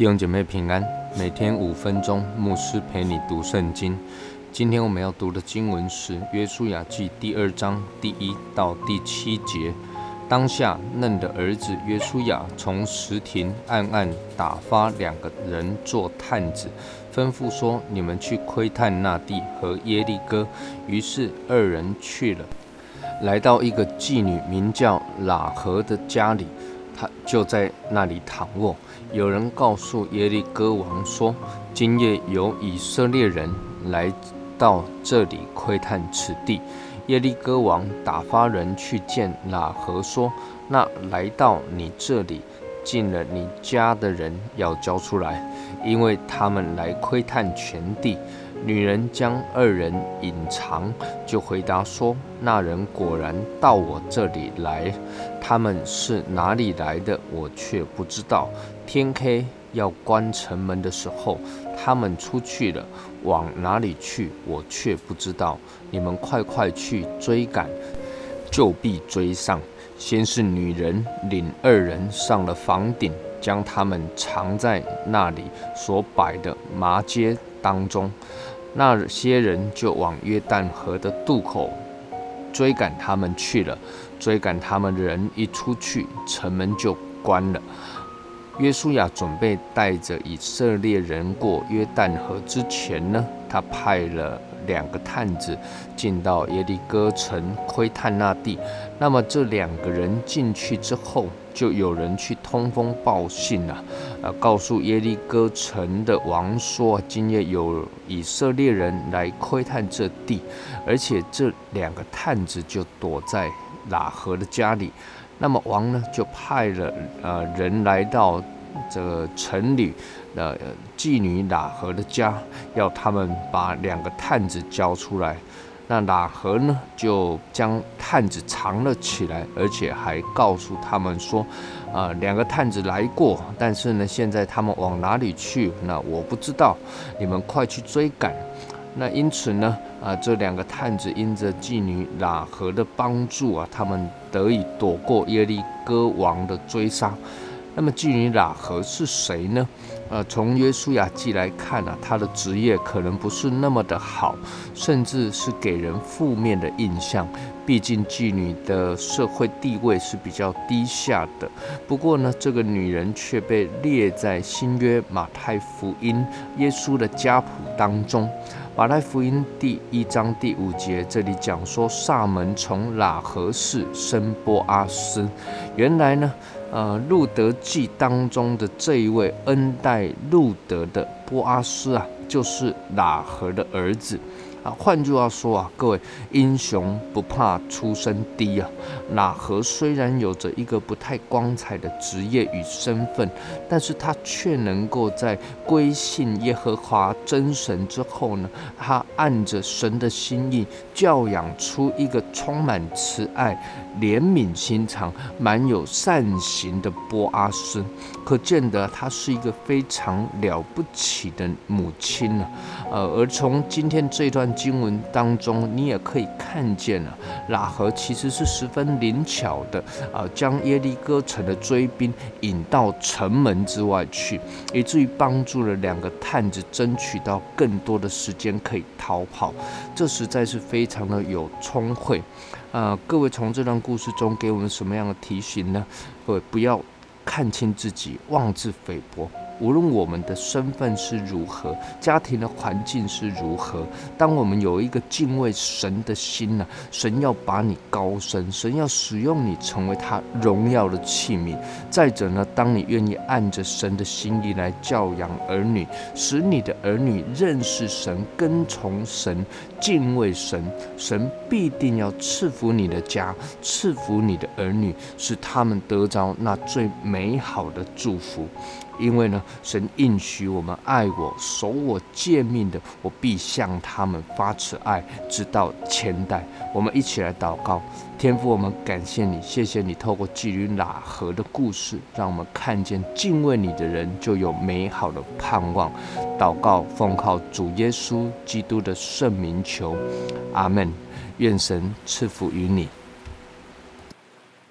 弟兄姐妹平安，每天五分钟，牧师陪你读圣经。今天我们要读的经文是《约书亚记》第二章第一到第七节。当下嫩的儿子约书亚从石亭暗暗打发两个人做探子，吩咐说：“你们去窥探那地和耶利哥。”于是二人去了，来到一个妓女名叫喇合的家里。他就在那里躺卧。有人告诉耶利哥王说：“今夜有以色列人来到这里窥探此地。”耶利哥王打发人去见喇合说：“那来到你这里进了你家的人要交出来，因为他们来窥探全地。”女人将二人隐藏，就回答说：“那人果然到我这里来，他们是哪里来的，我却不知道。天黑要关城门的时候，他们出去了，往哪里去，我却不知道。你们快快去追赶，就必追上。先是女人领二人上了房顶，将他们藏在那里所摆的麻街当中。”那些人就往约旦河的渡口追赶他们去了。追赶他们的人一出去，城门就关了。约书亚准备带着以色列人过约旦河之前呢，他派了。两个探子进到耶利哥城窥探那地，那么这两个人进去之后，就有人去通风报信了，呃，告诉耶利哥城的王说，今夜有以色列人来窥探这地，而且这两个探子就躲在喇合的家里。那么王呢，就派了呃人来到。这个城里的妓女喇合的家，要他们把两个探子交出来。那喇合呢，就将探子藏了起来，而且还告诉他们说：“啊，两个探子来过，但是呢，现在他们往哪里去？那我不知道，你们快去追赶。”那因此呢，啊，这两个探子因着妓女喇合的帮助啊，他们得以躲过耶利哥王的追杀。那么妓女喇合是谁呢？呃，从约书亚记来看呢，她的职业可能不是那么的好，甚至是给人负面的印象。毕竟妓女的社会地位是比较低下的。不过呢，这个女人却被列在新约马太福音耶稣的家谱当中。马太福音第一章第五节，这里讲说，萨门从喇合氏生波阿斯。原来呢。呃，路德记当中的这一位恩路德的波阿斯啊，就是喇合的儿子。啊，换句话说啊，各位英雄不怕出身低啊。喇合虽然有着一个不太光彩的职业与身份，但是他却能够在归信耶和华真神之后呢，他按着神的心意教养出一个充满慈爱、怜悯心肠、蛮有善行的波阿斯，可见得他是一个非常了不起的母亲呢。呃，而从今天这段。经文当中，你也可以看见了，喇合其实是十分灵巧的啊，将耶利哥城的追兵引到城门之外去，以至于帮助了两个探子争取到更多的时间可以逃跑。这实在是非常的有聪慧啊！各位从这段故事中给我们什么样的提醒呢？各位不要看清自己，妄自菲薄。无论我们的身份是如何，家庭的环境是如何，当我们有一个敬畏神的心呢，神要把你高升，神要使用你成为他荣耀的器皿。再者呢，当你愿意按着神的心意来教养儿女，使你的儿女认识神、跟从神、敬畏神，神必定要赐福你的家，赐福你的儿女，使他们得着那最美好的祝福。因为呢，神应许我们爱我、守我诫命的，我必向他们发慈爱，直到千代。我们一起来祷告，天父，我们感谢你，谢谢你透过基女喇合的故事，让我们看见敬畏你的人就有美好的盼望。祷告奉靠主耶稣基督的圣名求，阿门。愿神赐福于你。